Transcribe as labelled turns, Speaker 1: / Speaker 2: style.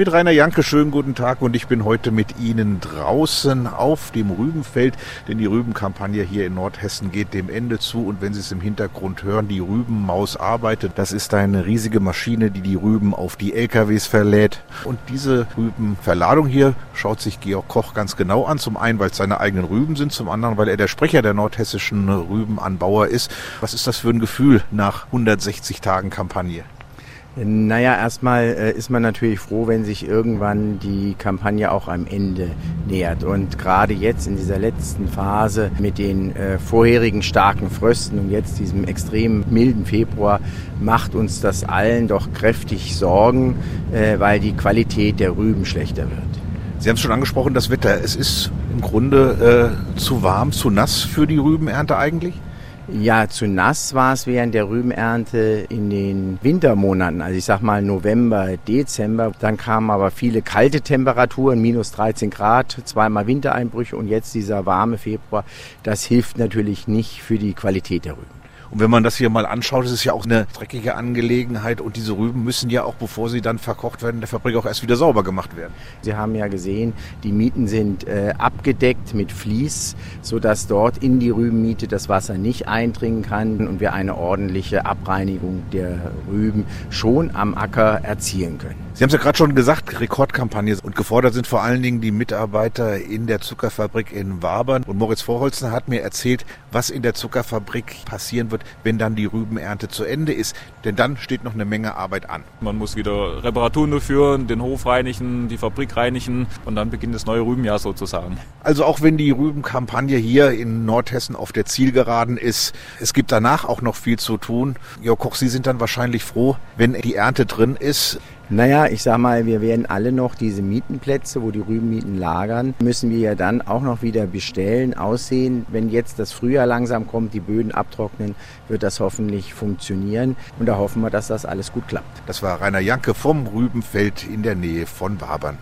Speaker 1: Mit Rainer Janke, schönen guten Tag und ich bin heute mit Ihnen draußen auf dem Rübenfeld, denn die Rübenkampagne hier in Nordhessen geht dem Ende zu und wenn Sie es im Hintergrund hören, die Rübenmaus arbeitet. Das ist eine riesige Maschine, die die Rüben auf die LKWs verlädt und diese Rübenverladung hier schaut sich Georg Koch ganz genau an. Zum einen, weil es seine eigenen Rüben sind, zum anderen, weil er der Sprecher der nordhessischen Rübenanbauer ist. Was ist das für ein Gefühl nach 160 Tagen Kampagne?
Speaker 2: Naja, erstmal äh, ist man natürlich froh, wenn sich irgendwann die Kampagne auch am Ende nähert. Und gerade jetzt in dieser letzten Phase mit den äh, vorherigen starken Frösten und jetzt diesem extrem milden Februar macht uns das allen doch kräftig Sorgen, äh, weil die Qualität der Rüben schlechter wird.
Speaker 1: Sie haben es schon angesprochen, das Wetter. Es ist im Grunde äh, zu warm, zu nass für die Rübenernte eigentlich?
Speaker 2: Ja, zu nass war es während der Rübenernte in den Wintermonaten, also ich sag mal November, Dezember. Dann kamen aber viele kalte Temperaturen, minus 13 Grad, zweimal Wintereinbrüche und jetzt dieser warme Februar. Das hilft natürlich nicht für die Qualität der Rüben.
Speaker 1: Und wenn man das hier mal anschaut, ist es ja auch eine dreckige Angelegenheit und diese Rüben müssen ja auch, bevor sie dann verkocht werden, in der Fabrik auch erst wieder sauber gemacht werden.
Speaker 2: Sie haben ja gesehen, die Mieten sind äh, abgedeckt mit Vlies, sodass dort in die Rübenmiete das Wasser nicht eindringen kann und wir eine ordentliche Abreinigung der Rüben schon am Acker erzielen können.
Speaker 1: Sie haben es ja gerade schon gesagt, Rekordkampagne und gefordert sind vor allen Dingen die Mitarbeiter in der Zuckerfabrik in Wabern. Und Moritz Vorholzner hat mir erzählt, was in der Zuckerfabrik passieren wird, wird, wenn dann die Rübenernte zu Ende ist. Denn dann steht noch eine Menge Arbeit an.
Speaker 3: Man muss wieder Reparaturen durchführen, den Hof reinigen, die Fabrik reinigen und dann beginnt das neue Rübenjahr sozusagen.
Speaker 1: Also auch wenn die Rübenkampagne hier in Nordhessen auf der Zielgeraden ist, es gibt danach auch noch viel zu tun. Jörg Koch, Sie sind dann wahrscheinlich froh, wenn die Ernte drin ist.
Speaker 2: Naja, ich sag mal, wir werden alle noch diese Mietenplätze, wo die Rübenmieten lagern, müssen wir ja dann auch noch wieder bestellen, aussehen. Wenn jetzt das Frühjahr langsam kommt, die Böden abtrocknen, wird das hoffentlich funktionieren. Und da hoffen wir, dass das alles gut klappt.
Speaker 1: Das war Rainer Janke vom Rübenfeld in der Nähe von Wabern.